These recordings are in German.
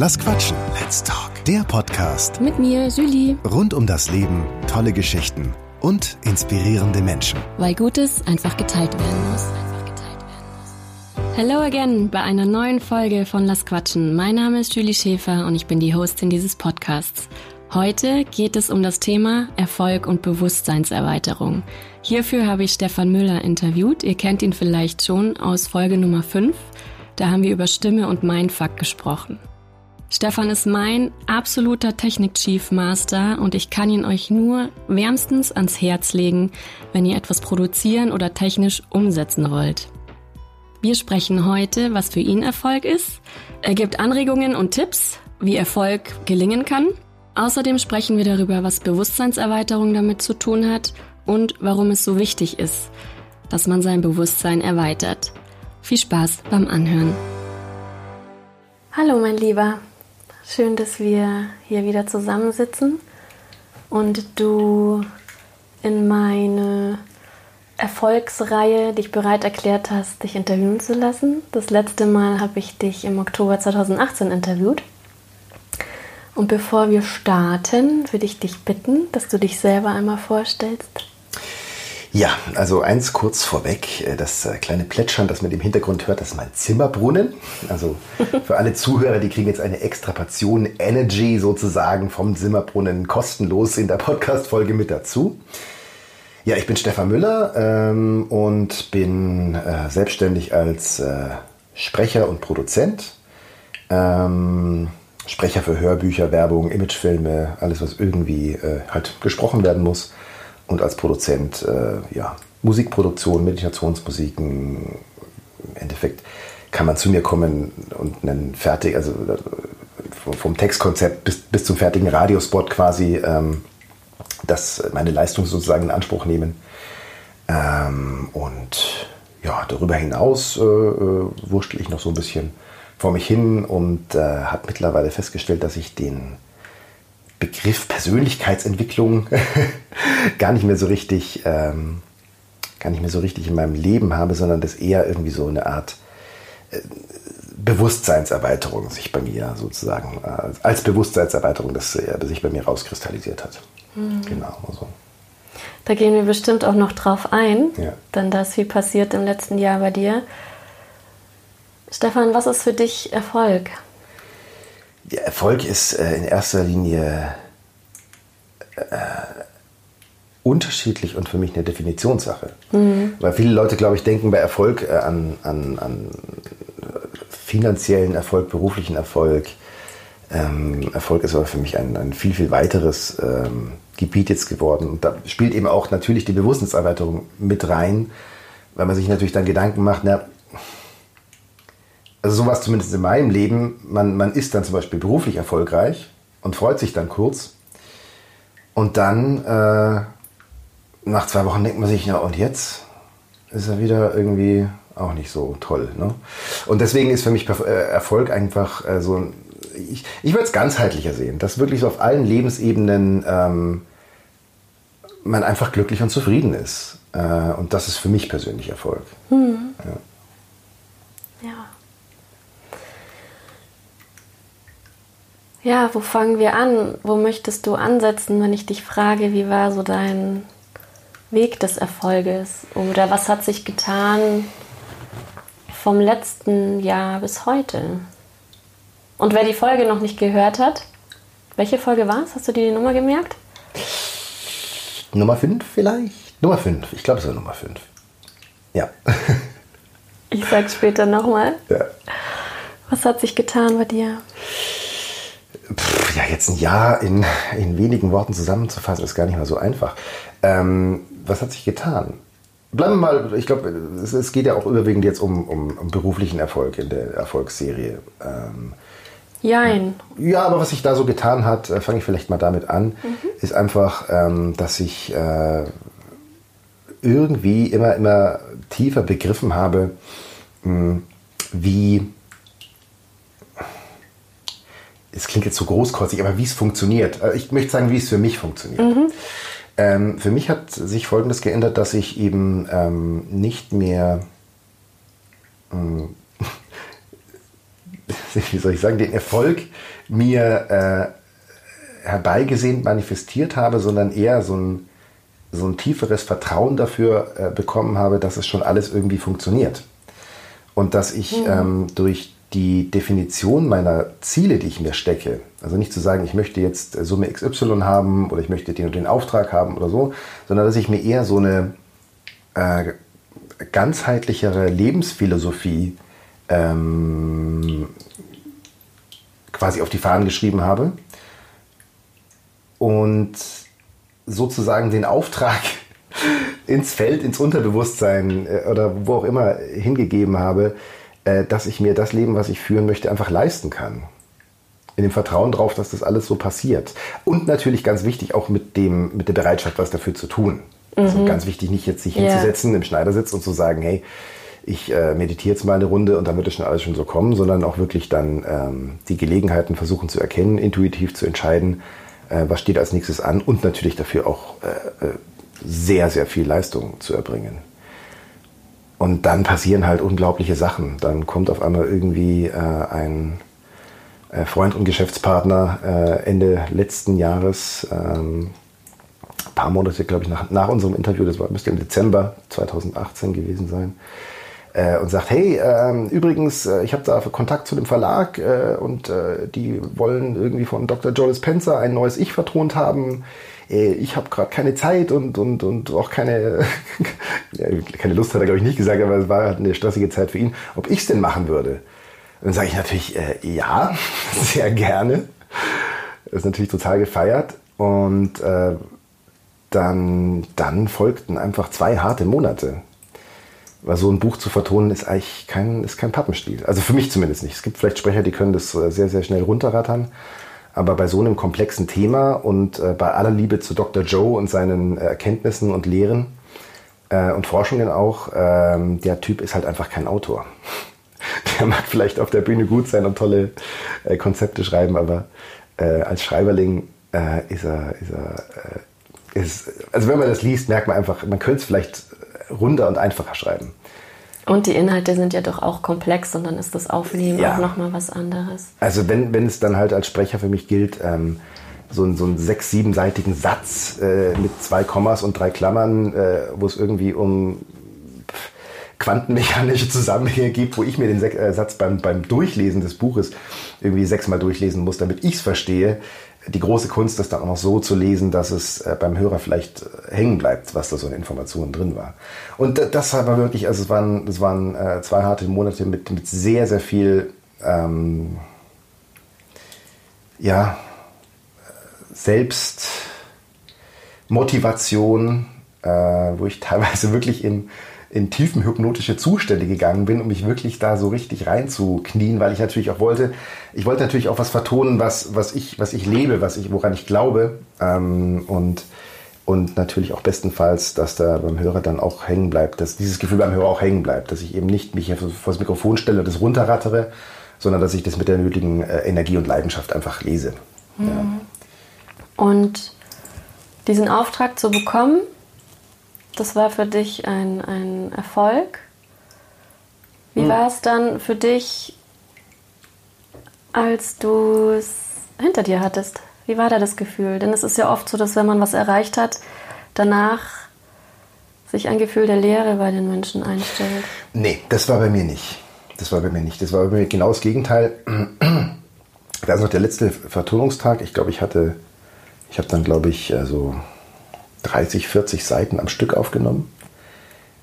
Lass quatschen. Let's talk. Der Podcast Mit mir, Julie. rund um das Leben, tolle Geschichten und inspirierende Menschen. Weil Gutes einfach geteilt werden muss. Hello again bei einer neuen Folge von Lass Quatschen. Mein Name ist Julie Schäfer und ich bin die Hostin dieses Podcasts. Heute geht es um das Thema Erfolg und Bewusstseinserweiterung. Hierfür habe ich Stefan Müller interviewt. Ihr kennt ihn vielleicht schon aus Folge Nummer 5. Da haben wir über Stimme und Mindfuck gesprochen. Stefan ist mein absoluter Technik-Chief Master und ich kann ihn euch nur wärmstens ans Herz legen, wenn ihr etwas produzieren oder technisch umsetzen wollt. Wir sprechen heute, was für ihn Erfolg ist. Er gibt Anregungen und Tipps, wie Erfolg gelingen kann. Außerdem sprechen wir darüber, was Bewusstseinserweiterung damit zu tun hat und warum es so wichtig ist, dass man sein Bewusstsein erweitert. Viel Spaß beim Anhören. Hallo mein Lieber, schön, dass wir hier wieder zusammensitzen und du in meine Erfolgsreihe dich bereit erklärt hast, dich interviewen zu lassen. Das letzte Mal habe ich dich im Oktober 2018 interviewt. Und bevor wir starten, würde ich dich bitten, dass du dich selber einmal vorstellst. Ja, also eins kurz vorweg, äh, das äh, kleine Plätschern, das man im Hintergrund hört, das ist mein Zimmerbrunnen. Also für alle Zuhörer, die kriegen jetzt eine Extrapation Energy sozusagen vom Zimmerbrunnen kostenlos in der Podcast-Folge mit dazu. Ja, ich bin Stefan Müller ähm, und bin äh, selbstständig als äh, Sprecher und Produzent. Ähm, Sprecher für Hörbücher, Werbung, Imagefilme, alles, was irgendwie äh, halt gesprochen werden muss. Und als Produzent, äh, ja, Musikproduktion, Meditationsmusiken. Im Endeffekt kann man zu mir kommen und einen fertig, also äh, vom Textkonzept bis, bis zum fertigen Radiospot quasi, ähm, das meine Leistung sozusagen in Anspruch nehmen. Ähm, und ja, darüber hinaus äh, äh, wurschtel ich noch so ein bisschen vor mich hin und äh, habe mittlerweile festgestellt, dass ich den Begriff Persönlichkeitsentwicklung gar nicht mehr so richtig, ähm, gar nicht mehr so richtig in meinem Leben habe, sondern das eher irgendwie so eine Art äh, Bewusstseinserweiterung sich bei mir sozusagen äh, als Bewusstseinserweiterung, das äh, sich bei mir rauskristallisiert hat. Mhm. Genau. Also. Da gehen wir bestimmt auch noch drauf ein, Ja. denn da ist viel passiert im letzten Jahr bei dir. Stefan, was ist für dich Erfolg? Ja, Erfolg ist äh, in erster Linie äh, unterschiedlich und für mich eine Definitionssache. Weil viele Leute, glaube ich, denken bei Erfolg äh, an, an, an finanziellen Erfolg, beruflichen Erfolg. Ähm, Erfolg ist aber für mich ein, ein viel, viel weiteres ähm, Gebiet jetzt geworden. Und da spielt eben auch natürlich die Bewusstseinserweiterung mit rein, weil man sich natürlich dann Gedanken macht, na, also sowas zumindest in meinem Leben, man, man ist dann zum Beispiel beruflich erfolgreich und freut sich dann kurz. Und dann äh, nach zwei Wochen denkt man sich, na und jetzt ist er wieder irgendwie auch nicht so toll. Ne? Und deswegen ist für mich äh, Erfolg einfach äh, so ein, ich, ich würde es ganzheitlicher sehen, dass wirklich so auf allen Lebensebenen ähm, man einfach glücklich und zufrieden ist. Äh, und das ist für mich persönlich Erfolg. Ja. Ja, wo fangen wir an? Wo möchtest du ansetzen, wenn ich dich frage, wie war so dein Weg des Erfolges? Oder was hat sich getan vom letzten Jahr bis heute? Und wer die Folge noch nicht gehört hat, welche Folge war es? Hast du dir die Nummer gemerkt? Nummer 5 vielleicht? Nummer 5, ich glaube es war Nummer 5. Ja. Ich sag's später nochmal. ja. Was hat sich getan bei dir? Pff, ja, jetzt ein Jahr in, in wenigen Worten zusammenzufassen, ist gar nicht mal so einfach. Ähm, was hat sich getan? Bleiben wir mal, ich glaube, es, es geht ja auch überwiegend jetzt um, um, um beruflichen Erfolg in der Erfolgsserie. Ähm, Jein. ja, aber was sich da so getan hat, äh, fange ich vielleicht mal damit an, ist einfach, ähm, dass ich äh, irgendwie immer, immer tiefer begriffen habe, mh, wie, es klingt jetzt so großkotzig, aber wie es funktioniert. Äh, Ich möchte sagen, wie es für mich funktioniert. Ähm, für mich hat sich Folgendes geändert, dass ich eben ähm, nicht mehr, ähm, wie soll ich sagen, den Erfolg mir äh, herbeigesehnt manifestiert habe, sondern eher so ein, so ein tieferes Vertrauen dafür äh, bekommen habe, dass es schon alles irgendwie funktioniert. Und dass ich mhm. ähm, durch die Definition meiner Ziele, die ich mir stecke, also nicht zu sagen, ich möchte jetzt Summe XY haben oder ich möchte den und den Auftrag haben oder so, sondern dass ich mir eher so eine äh, ganzheitlichere Lebensphilosophie ähm, quasi auf die Fahnen geschrieben habe und sozusagen den Auftrag ins Feld, ins Unterbewusstsein äh, oder wo auch immer hingegeben habe, äh, dass ich mir das Leben, was ich führen möchte, einfach leisten kann. In dem Vertrauen darauf, dass das alles so passiert. Und natürlich ganz wichtig auch mit, dem, mit der Bereitschaft, was dafür zu tun. Also mhm. Also ganz wichtig, nicht jetzt sich yeah. hinzusetzen im Schneidersitz und zu sagen, hey, ich äh, meditiere jetzt mal eine Runde und dann wird es schon alles schon so kommen, sondern auch wirklich dann ähm, die Gelegenheiten versuchen zu erkennen, intuitiv zu entscheiden, äh, was steht als nächstes an und natürlich dafür auch äh, äh sehr, sehr viel Leistung zu erbringen. Und dann passieren halt unglaubliche Sachen. Dann kommt auf einmal irgendwie äh, ein äh, Freund und Geschäftspartner äh, Ende letzten Jahres, ähm, paar Monate, glaube ich, nach, nach unserem Interview, das war, müsste im Dezember 2018 gewesen sein, äh, und sagt, hey, ähm, übrigens, äh, ich habe da Kontakt zu dem Verlag äh, und äh, die wollen irgendwie von Dr. Joel Spencer ein neues Ich vertont haben äh, ich habe gerade keine Zeit und, und, und auch keine, keine Lust hat er, glaube ich, nicht gesagt, aber es war halt eine stressige Zeit für ihn, ob ich es denn machen würde. Und dann sage ich natürlich, äh, ja, sehr gerne. Das ist natürlich total gefeiert. Und äh, dann, dann folgten einfach zwei harte Monate. Weil so ein Buch zu vertonen ist eigentlich kein, ist kein Pappenstiel. Also für mich zumindest nicht. Es gibt vielleicht Sprecher, die können das äh, sehr, sehr schnell runterrattern. Aber bei so einem komplexen Thema und äh, bei aller Liebe zu Dr. Joe und seinen äh, Erkenntnissen und Lehren äh, und Forschungen auch, ähm, der Typ ist halt einfach kein Autor. Der mag vielleicht auf der Bühne gut sein und tolle äh, Konzepte schreiben, aber äh, als Schreiberling ist er, ist er ist, also wenn man das liest, merkt man einfach, man könnte es vielleicht runder und einfacher schreiben. Und die Inhalte sind ja doch auch komplex und dann ist das Aufnehmen ja. auch nochmal was anderes. Also wenn, wenn es dann halt als Sprecher für mich gilt, ähm, so, ein, so einen sechs-, siebenseitigen Satz äh, mit zwei Kommas und drei Klammern, äh, wo es irgendwie um quantenmechanische Zusammenhänge gibt, wo ich mir den äh, Satz beim, beim Durchlesen des Buches irgendwie sechsmal durchlesen muss, damit ich es verstehe, die große Kunst, das dann auch noch so zu lesen, dass es äh, beim Hörer vielleicht äh, hängen bleibt, was da so in Informationen drin war. Und das war wirklich, also es waren, es waren äh, zwei harte Monate mit, mit sehr, sehr viel, ähm, ja, Selbstmotivation, äh, wo ich teilweise wirklich in in tiefen hypnotische Zustände gegangen bin, um mich wirklich da so richtig reinzuknien, weil ich natürlich auch wollte, ich wollte natürlich auch was vertonen, was, was, ich, was ich lebe, was ich, woran ich glaube. Ähm, und, und natürlich auch bestenfalls, dass da beim Hörer dann auch hängen bleibt, dass dieses Gefühl beim Hörer auch hängen bleibt, dass ich eben nicht mich vor das Mikrofon stelle und das runterrattere, sondern dass ich das mit der nötigen äh, Energie und Leidenschaft einfach lese. Mhm. Ja. Und diesen Auftrag zu bekommen, das war für dich ein, ein Erfolg. Wie hm. war es dann für dich, als du es hinter dir hattest? Wie war da das Gefühl? Denn es ist ja oft so, dass wenn man was erreicht hat, danach sich ein Gefühl der Leere bei den Menschen einstellt. Nee, das war bei mir nicht. Das war bei mir nicht. Das war bei mir genau das Gegenteil. Da ist noch der letzte Vertonungstag. Ich glaube, ich hatte, ich habe dann, glaube ich, so also 30, 40 Seiten am Stück aufgenommen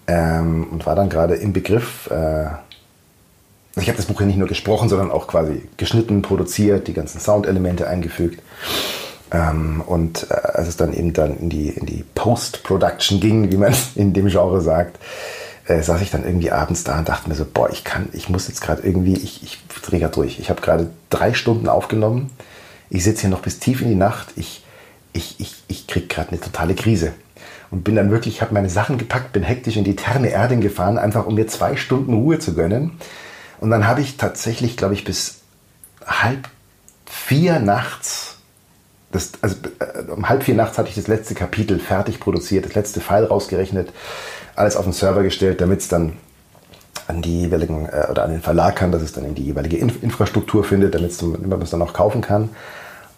ähm, und war dann gerade im Begriff, äh, ich habe das Buch ja nicht nur gesprochen, sondern auch quasi geschnitten, produziert, die ganzen Soundelemente eingefügt. Ähm, und äh, als es dann eben dann in die, in die Post-Production ging, wie man in dem Genre sagt, äh, saß ich dann irgendwie abends da und dachte mir so, boah, ich kann, ich muss jetzt gerade irgendwie, ich, ich drehe gerade durch. Ich habe gerade drei Stunden aufgenommen. Ich sitze hier noch bis tief in die Nacht. Ich ich, ich, ich kriege gerade eine totale Krise. Und bin dann wirklich, habe meine Sachen gepackt, bin hektisch in die Therme Erding gefahren, einfach um mir zwei Stunden Ruhe zu gönnen. Und dann habe ich tatsächlich, glaube ich, bis halb vier nachts, das, also äh, um halb vier nachts hatte ich das letzte Kapitel fertig produziert, das letzte File rausgerechnet, alles auf den Server gestellt, damit es dann an die jeweiligen äh, oder an den Verlag kann, dass es dann in die jeweilige Inf Infrastruktur findet, damit man es dann auch kaufen kann.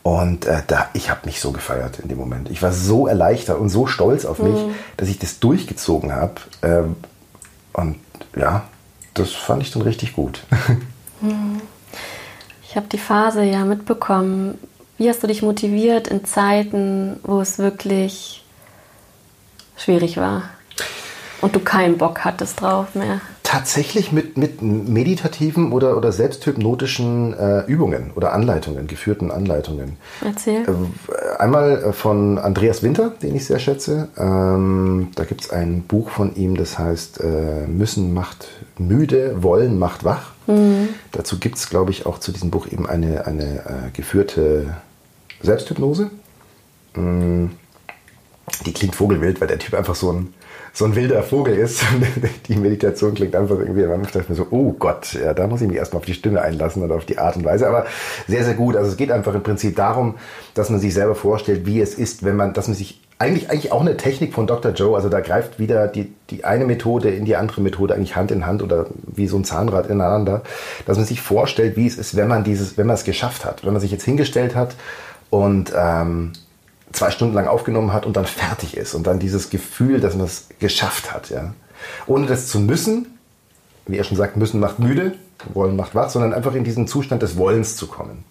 Und äh, da, ich habe mich so gefeiert in dem Moment. Ich war so erleichtert und so stolz auf mich, mhm. dass ich das durchgezogen habe. Ähm, und ja, das fand ich dann richtig gut. Mhm. Ich habe die Phase ja mitbekommen. Wie hast du dich motiviert in Zeiten, wo es wirklich schwierig war? und du keinen Bock hattest drauf mehr? Tatsächlich mit, mit meditativen oder, oder selbsthypnotischen äh, Übungen oder Anleitungen, geführten Anleitungen. Erzähl. Äh, einmal äh, von Andreas Winter, den ich sehr schätze. Ähm, da gibt es ein Buch von ihm, das heißt äh, Müssen macht müde, Wollen macht wach. Mhm. Dazu gibt es, glaube ich, auch zu diesem Buch eben eine, eine äh, geführte Selbsthypnose. Mhm. Die klingt vogelwild, weil der Typ einfach so ein so ein wilder Vogel ist. die Meditation klingt einfach irgendwie, man dachte mir so, oh Gott, ja, da muss ich mich erstmal auf die Stimme einlassen oder auf die Art und Weise. Aber sehr, sehr gut. Also es geht einfach im Prinzip darum, dass man sich selber vorstellt, wie es ist, wenn man, dass man sich eigentlich, eigentlich auch eine Technik von Dr. Joe, also da greift wieder die, die eine Methode in die andere Methode eigentlich Hand in Hand oder wie so ein Zahnrad ineinander, dass man sich vorstellt, wie es ist, wenn man dieses, wenn man es geschafft hat, wenn man sich jetzt hingestellt hat und ähm, zwei Stunden lang aufgenommen hat und dann fertig ist und dann dieses Gefühl, dass man es geschafft hat, ja. Ohne das zu müssen, wie er schon sagt, müssen macht müde, wollen macht wach, sondern einfach in diesen Zustand des Wollens zu kommen.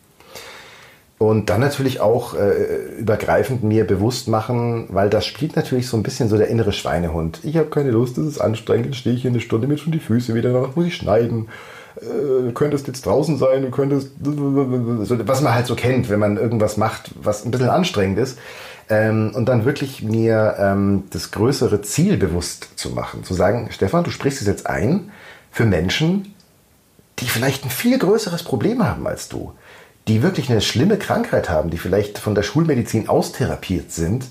Und dann natürlich auch äh, übergreifend mir bewusst machen, weil das spielt natürlich so ein bisschen so der innere Schweinehund. Ich habe keine Lust, das ist anstrengend, stehe ich hier eine Stunde mit schon die Füße wieder, danach muss ich schneiden äh, könntest jetzt draußen sein, du könntest, was man halt so kennt, wenn man irgendwas macht, was ein bisschen anstrengend ist. Ähm, und dann wirklich mir ähm, das größere Ziel bewusst zu machen. Zu sagen, Stefan, du sprichst es jetzt ein für Menschen, die vielleicht ein viel größeres Problem haben als du. Die wirklich eine schlimme Krankheit haben, die vielleicht von der Schulmedizin austherapiert sind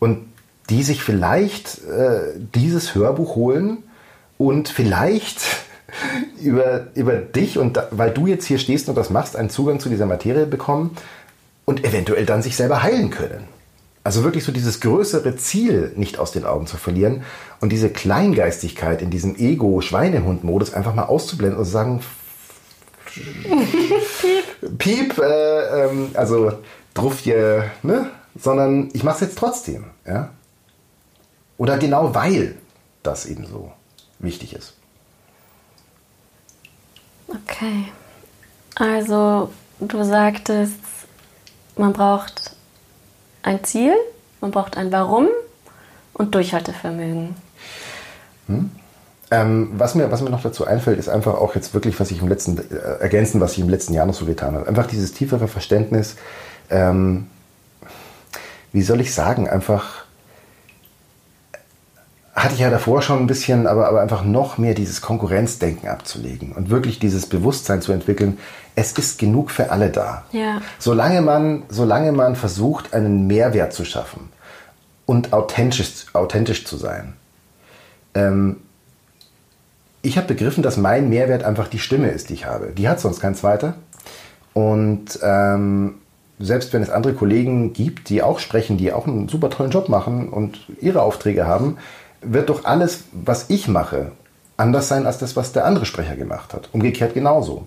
und die sich vielleicht äh, dieses Hörbuch holen und vielleicht über, über dich und da, weil du jetzt hier stehst und das machst, einen Zugang zu dieser Materie bekommen und eventuell dann sich selber heilen können. Also wirklich so dieses größere Ziel nicht aus den Augen zu verlieren und diese Kleingeistigkeit in diesem Ego-Schweinehund-Modus einfach mal auszublenden und zu sagen, Piep, äh, ähm, also Druffje, ne? Sondern ich mache es jetzt trotzdem, ja? Oder genau weil das eben so wichtig ist. Okay. Also, du sagtest, man braucht ein Ziel, man braucht ein Warum und Durchhaltevermögen. Hm? Ähm, was, mir, was mir noch dazu einfällt, ist einfach auch jetzt wirklich, was ich im letzten, äh, ergänzen, was ich im letzten Jahr noch so getan habe. Einfach dieses tiefere Verständnis, ähm, wie soll ich sagen, einfach hatte ich ja davor schon ein bisschen, aber, aber einfach noch mehr dieses Konkurrenzdenken abzulegen und wirklich dieses Bewusstsein zu entwickeln, es ist genug für alle da. Ja. Solange, man, solange man versucht, einen Mehrwert zu schaffen und authentisch, authentisch zu sein. Ähm, ich habe begriffen, dass mein Mehrwert einfach die Stimme ist, die ich habe. Die hat sonst kein zweiter. Und ähm, selbst wenn es andere Kollegen gibt, die auch sprechen, die auch einen super tollen Job machen und ihre Aufträge haben, wird doch alles, was ich mache, anders sein als das, was der andere Sprecher gemacht hat. Umgekehrt genauso.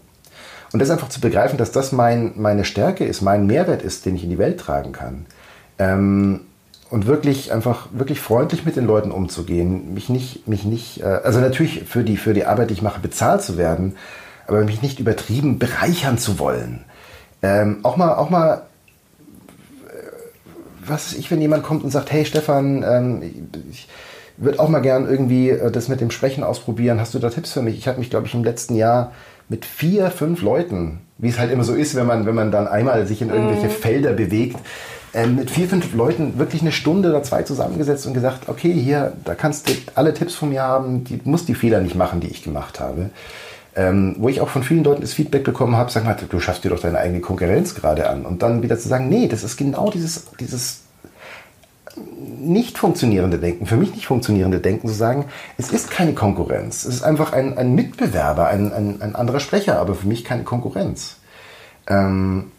Und das einfach zu begreifen, dass das mein, meine Stärke ist, mein Mehrwert ist, den ich in die Welt tragen kann. Ähm, und wirklich einfach wirklich freundlich mit den Leuten umzugehen, mich nicht, mich nicht, äh, also natürlich für die, für die Arbeit, die ich mache, bezahlt zu werden, aber mich nicht übertrieben bereichern zu wollen. Ähm, auch mal, auch mal, äh, was ich, wenn jemand kommt und sagt, hey Stefan, ähm, ich, würde auch mal gern irgendwie äh, das mit dem Sprechen ausprobieren. Hast du da Tipps für mich? Ich habe mich, glaube ich, im letzten Jahr mit vier, fünf Leuten, wie es halt immer so ist, wenn man, wenn man dann einmal sich in irgendwelche mhm. Felder bewegt, äh, mit vier, fünf Leuten wirklich eine Stunde oder zwei zusammengesetzt und gesagt, okay, hier, da kannst du alle Tipps von mir haben, die muss die Fehler nicht machen, die ich gemacht habe. Ähm, wo ich auch von vielen Leuten das Feedback bekommen habe, sag mal, du schaffst dir doch deine eigene Konkurrenz gerade an. Und dann wieder zu sagen, nee, das ist genau dieses, dieses nicht funktionierende Denken, für mich nicht funktionierende Denken zu sagen, es ist keine Konkurrenz. Es ist einfach ein, ein Mitbewerber, ein, ein, ein, anderer Sprecher, aber für mich keine Konkurrenz. Ähm,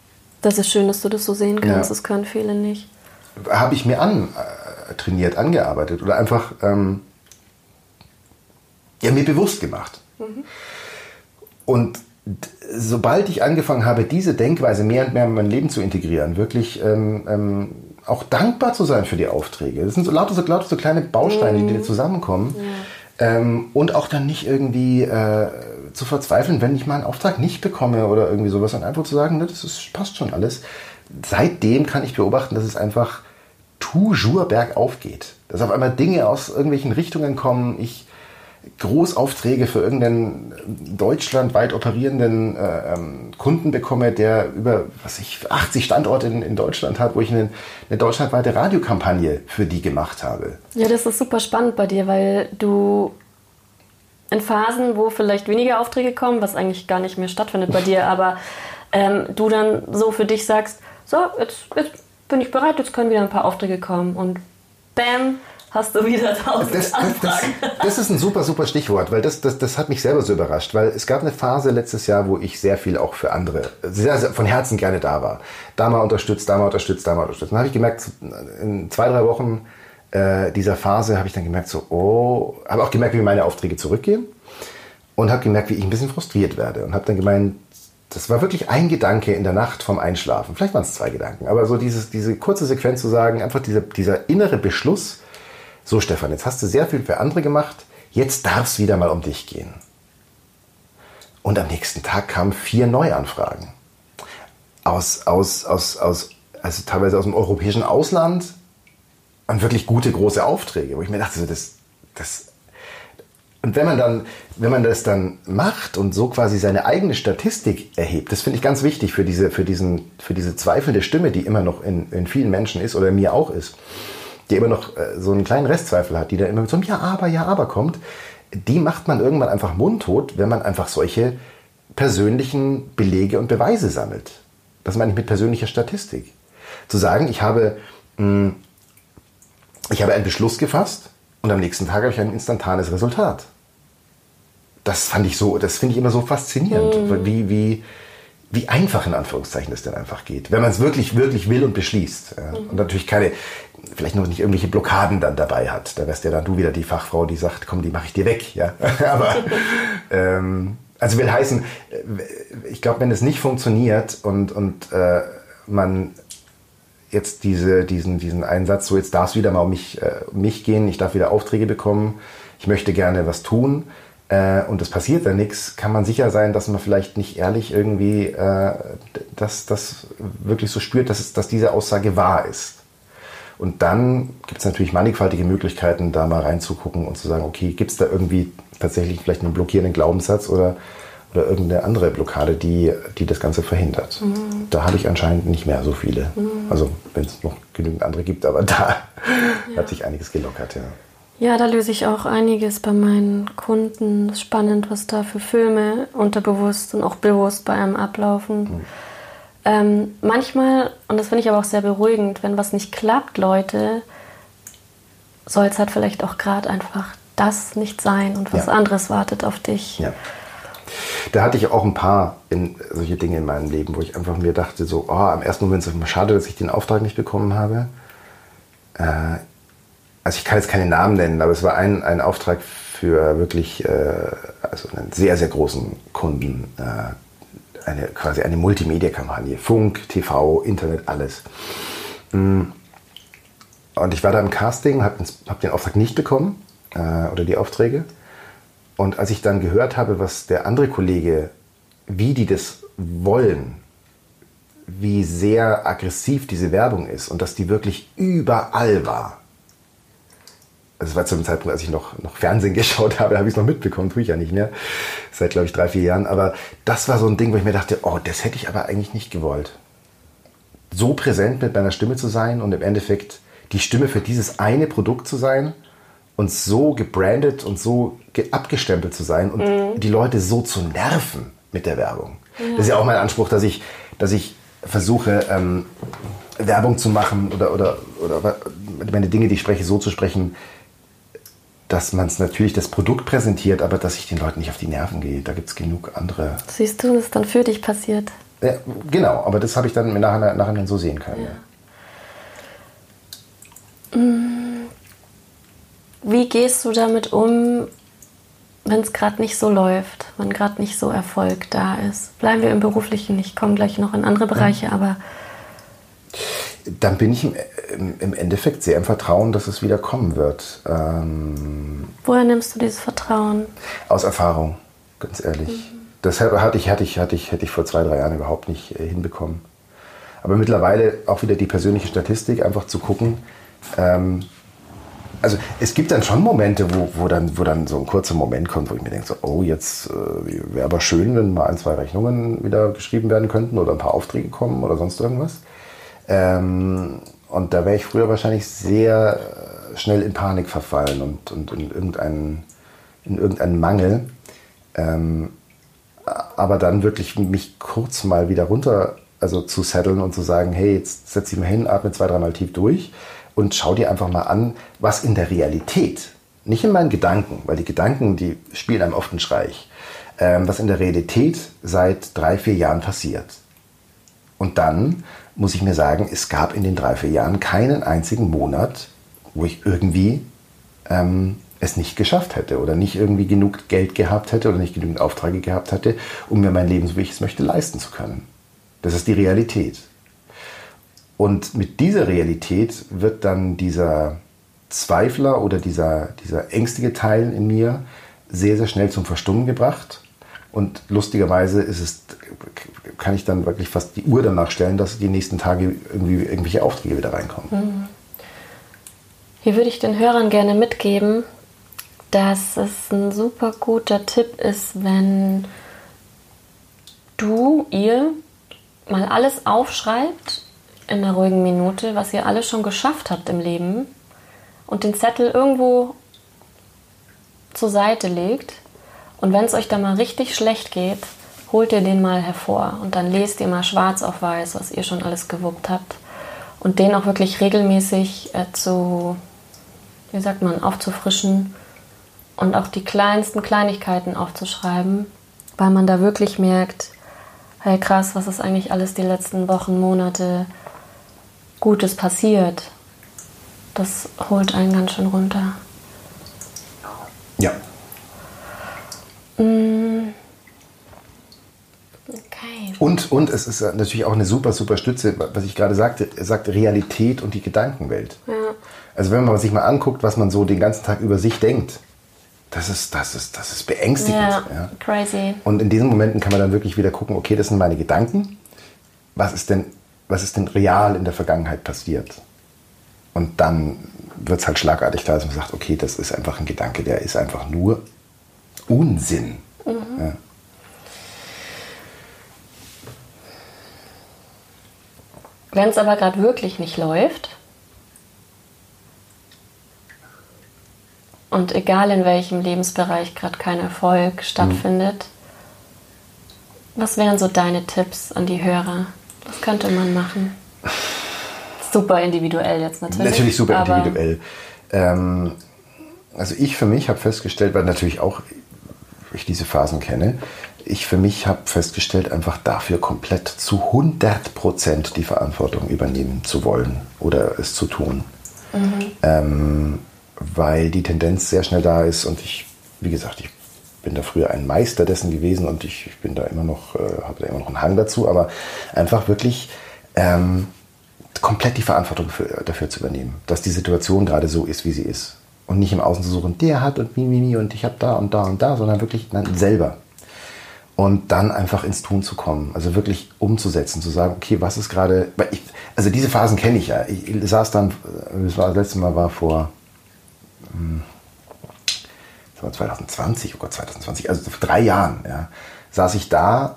das ist schön, dass du das so sehen kannst. Ja. Das können viele nicht. Habe ich mir an äh, trainiert, angearbeitet oder einfach ähm, ja, mir bewusst gemacht. Mhm. Und sobald ich angefangen habe, diese Denkweise mehr und mehr in mein Leben zu integrieren, wirklich ähm, ähm, auch dankbar zu sein für die Aufträge. Das sind so lauter so, lauter so kleine Bausteine, mhm. die zusammenkommen. Ja. Ähm, und auch dann nicht irgendwie äh, zu verzweifeln, wenn ich mal einen Auftrag nicht bekomme oder irgendwie sowas, und einfach zu sagen, ne, das ist, passt schon alles. Seitdem kann ich beobachten, dass es einfach toujours bergauf geht. Dass auf einmal Dinge aus irgendwelchen Richtungen kommen. Ich Großaufträge für irgendeinen deutschlandweit operierenden äh, ähm, Kunden bekomme, der über was ich 80 Standorte in, in Deutschland hat, wo ich eine, eine deutschlandweite Radiokampagne für die gemacht habe. Ja, das ist super spannend bei dir, weil du in Phasen, wo vielleicht weniger Aufträge kommen, was eigentlich gar nicht mehr stattfindet bei dir, aber ähm, du dann so für dich sagst, so, jetzt, jetzt bin ich bereit, jetzt können wieder ein paar Aufträge kommen und bam, hast du wieder tausend das, das, das, das, ist ein super, super Stichwort, weil das, das, das hat mich selber so überrascht, weil es gab eine Phase letztes Jahr, wo ich sehr viel auch für andere, sehr, sehr von Herzen gerne da war. Da mal unterstützt, da mal unterstützt, da mal unterstützt. Und dann habe ich gemerkt, in zwei, drei Wochen äh, dieser Phase habe ich dann gemerkt, so, oh, habe auch gemerkt, wie meine Aufträge zurückgehen und habe gemerkt, wie ich ein bisschen frustriert werde und habe dann gemeint, das war wirklich ein Gedanke in der Nacht vom Einschlafen. Vielleicht waren es zwei Gedanken, aber so dieses, diese kurze Sequenz zu sagen, einfach dieser, dieser innere Beschluss, so Stefan, jetzt hast du sehr viel für andere gemacht, jetzt darf es wieder mal um dich gehen. Und am nächsten Tag kamen vier Neuanfragen. Aus, aus, aus, aus, also teilweise aus dem europäischen Ausland und wirklich gute große Aufträge, wo ich mir dachte, so, das, das, und wenn man dann, wenn man das dann macht und so quasi seine eigene Statistik erhebt, das finde ich ganz wichtig für diese, für diesen, für diese zweifelnde Stimme, die immer noch in, in vielen Menschen ist oder mir auch ist die immer noch äh, so einen kleinen Restzweifel hat, die dann immer mit so einem Ja, aber, ja, aber kommt, die macht man irgendwann einfach mundtot, wenn man einfach solche persönlichen Belege und Beweise sammelt. Das meine ich mit persönlicher Statistik. Zu sagen, ich habe, mh, hm, ich habe einen Beschluss gefasst und am nächsten Tag habe ich ein instantanes Resultat. Das fand ich so, das finde ich immer so faszinierend, mhm. wie, wie, wie einfach in Anführungszeichen es denn einfach geht, wenn man es wirklich, wirklich will und beschließt. Ja. Mhm. Und natürlich keine, vielleicht noch nicht irgendwelche Blockaden dann dabei hat. Da wärst ja dann du wieder die Fachfrau, die sagt, komm, die mache ich dir weg. Ja? Aber ähm, also will heißen, äh, ich glaube, wenn es nicht funktioniert und, und äh, man jetzt diese, diesen, diesen Einsatz, so jetzt darf es wieder mal um mich, äh, um mich gehen, ich darf wieder Aufträge bekommen, ich möchte gerne was tun äh, und es passiert dann nichts, kann man sicher sein, dass man vielleicht nicht ehrlich irgendwie äh, das, das wirklich so spürt, dass, es, dass diese Aussage wahr ist. Und dann gibt es natürlich mannigfaltige Möglichkeiten, da mal reinzugucken und zu sagen, okay, gibt es da irgendwie tatsächlich vielleicht einen blockierenden Glaubenssatz oder, oder irgendeine andere Blockade, die, die das Ganze verhindert. Mhm. Da habe ich anscheinend nicht mehr so viele. Mhm. Also wenn es noch genügend andere gibt, aber da ja. hat sich einiges gelockert, ja. Ja, da löse ich auch einiges bei meinen Kunden. Ist spannend, was da für Filme unterbewusst und auch bewusst bei einem ablaufen. Mhm ähm, manchmal, und das finde ich aber auch sehr beruhigend, wenn was nicht klappt, Leute, soll es halt vielleicht auch gerade einfach das nicht sein und was ja. anderes wartet auf dich. Ja. Da hatte ich auch ein paar in, solche Dinge in meinem Leben, wo ich einfach mir dachte, so, oh, im ersten Moment ist es schade, dass ich den Auftrag nicht bekommen habe. Äh, also ich kann jetzt keine Namen nennen, aber es war ein, ein Auftrag für wirklich äh, also einen sehr, sehr großen Kunden, äh, eine, quasi eine Multimedia-Kampagne. Funk, TV, Internet, alles. Mm. Und ich war da im Casting, habe hab den Auftrag nicht bekommen äh, oder die Aufträge. Und als ich dann gehört habe, was der andere Kollege, wie die das wollen, wie sehr aggressiv diese Werbung ist und dass die wirklich überall war, also es war zu dem Zeitpunkt, als ich noch, noch Fernsehen geschaut habe, habe ich es noch mitbekommen, tue ich ja nicht mehr. Seit, glaube ich, drei, vier Jahren. Aber das war so ein Ding, wo ich mir dachte, oh, das hätte ich aber eigentlich nicht gewollt. So präsent mit meiner Stimme zu sein und im Endeffekt die Stimme für dieses eine Produkt zu sein und so gebrandet und so abgestempelt zu sein und mhm. die Leute so zu nerven mit der Werbung. Ja. Das ist ja auch mein Anspruch, dass ich, dass ich versuche, ähm, Werbung zu machen oder, oder, oder meine Dinge, die ich spreche, so zu sprechen, dass man es natürlich das Produkt präsentiert, aber dass ich den Leuten nicht auf die Nerven gehe. Da gibt es genug andere. Siehst du, was dann für dich passiert? Ja, genau, aber das habe ich dann nachher, nachher so sehen können. Ja. Ja. Mm. Wie gehst du damit um, wenn es gerade nicht so läuft, wenn gerade nicht so Erfolg da ist? Bleiben wir im Beruflichen, ich komme gleich noch in andere Bereiche, ja. aber. Dann bin ich im, Endeffekt sehr im Vertrauen, dass es wieder kommen wird. Ähm, Woher nimmst du dieses Vertrauen? Aus Erfahrung, ganz ehrlich. Mhm. Das hatte ich, hatte ich, hatte ich, hätte ich vor zwei, drei Jahren überhaupt nicht äh, hinbekommen. Aber mittlerweile auch wieder die persönliche Statistik, einfach zu gucken, ähm, also es gibt dann schon Momente, wo, wo, dann, wo dann so ein kurzer Moment kommt, wo ich mir denke, so, oh, jetzt äh, wäre aber schön, wenn mal ein, zwei Rechnungen wieder geschrieben werden könnten oder ein paar Aufträge kommen oder sonst irgendwas. Ähm, und da wäre ich früher wahrscheinlich sehr äh, schnell in Panik verfallen und, und in, irgendeinen, in irgendeinen Mangel. Ähm, aber dann wirklich mich kurz mal wieder runter also zu setteln und zu sagen, hey, jetzt setz dich mal hin, atme zwei, dreimal tief durch und schau dir einfach mal an, was in der Realität, nicht in meinen Gedanken, weil die Gedanken, die spielen einem oft einen Streich, ähm, was in der Realität seit drei, vier Jahren passiert. Und dann muss ich mir sagen, es gab in den drei, vier Jahren keinen einzigen Monat, wo ich irgendwie ähm, es nicht geschafft hätte oder nicht irgendwie genug Geld gehabt hätte oder nicht genügend Aufträge gehabt hätte, um mir mein Leben, so wie ich es möchte, leisten zu können. Das ist die Realität. Und mit dieser Realität wird dann dieser Zweifler oder dieser, dieser ängstige Teil in mir sehr, sehr schnell zum Verstummen gebracht. Und lustigerweise ist es, kann ich dann wirklich fast die Uhr danach stellen, dass die nächsten Tage irgendwie irgendwelche Aufträge wieder reinkommen. Mhm. Hier würde ich den Hörern gerne mitgeben, dass es ein super guter Tipp ist, wenn du, ihr mal alles aufschreibt in einer ruhigen Minute, was ihr alles schon geschafft habt im Leben und den Zettel irgendwo zur Seite legt. Und wenn es euch da mal richtig schlecht geht, holt ihr den mal hervor und dann lest ihr mal schwarz auf weiß, was ihr schon alles gewuppt habt. Und den auch wirklich regelmäßig äh, zu, wie sagt man, aufzufrischen und auch die kleinsten Kleinigkeiten aufzuschreiben, weil man da wirklich merkt, hey krass, was ist eigentlich alles die letzten Wochen, Monate Gutes passiert. Das holt einen ganz schön runter. Ja. Mm. Okay. Und, und es ist natürlich auch eine super, super Stütze, was ich gerade sagte, er sagt Realität und die Gedankenwelt. Ja. Also wenn man sich mal anguckt, was man so den ganzen Tag über sich denkt, das ist, das ist, das ist beängstigend. Ja, ja. crazy. Und in diesen Momenten kann man dann wirklich wieder gucken, okay, das sind meine Gedanken. Was ist denn, was ist denn real in der Vergangenheit passiert? Und dann wird es halt schlagartig da, dass man sagt, okay, das ist einfach ein Gedanke, der ist einfach nur Unsinn. Mhm. Ja. Wenn es aber gerade wirklich nicht läuft, Und egal in welchem Lebensbereich gerade kein Erfolg stattfindet, mhm. was wären so deine Tipps an die Hörer? Was könnte man machen? Super individuell jetzt natürlich. Natürlich super individuell. Ähm, also ich für mich habe festgestellt, weil natürlich auch ich diese Phasen kenne, ich für mich habe festgestellt, einfach dafür komplett zu 100 Prozent die Verantwortung übernehmen zu wollen oder es zu tun. Mhm. Ähm, weil die Tendenz sehr schnell da ist und ich, wie gesagt, ich bin da früher ein Meister dessen gewesen und ich, ich bin da immer noch, äh, habe da immer noch einen Hang dazu, aber einfach wirklich ähm, komplett die Verantwortung für, dafür zu übernehmen, dass die Situation gerade so ist, wie sie ist. Und nicht im Außen zu suchen, der hat und mi, mi, mi und ich habe da und da und da, sondern wirklich nein, selber. Und dann einfach ins Tun zu kommen, also wirklich umzusetzen, zu sagen, okay, was ist gerade, also diese Phasen kenne ich ja. Ich, saß dann, das war das letzte Mal war vor 2020, oh Gott, 2020, also vor drei Jahren, ja, saß ich da,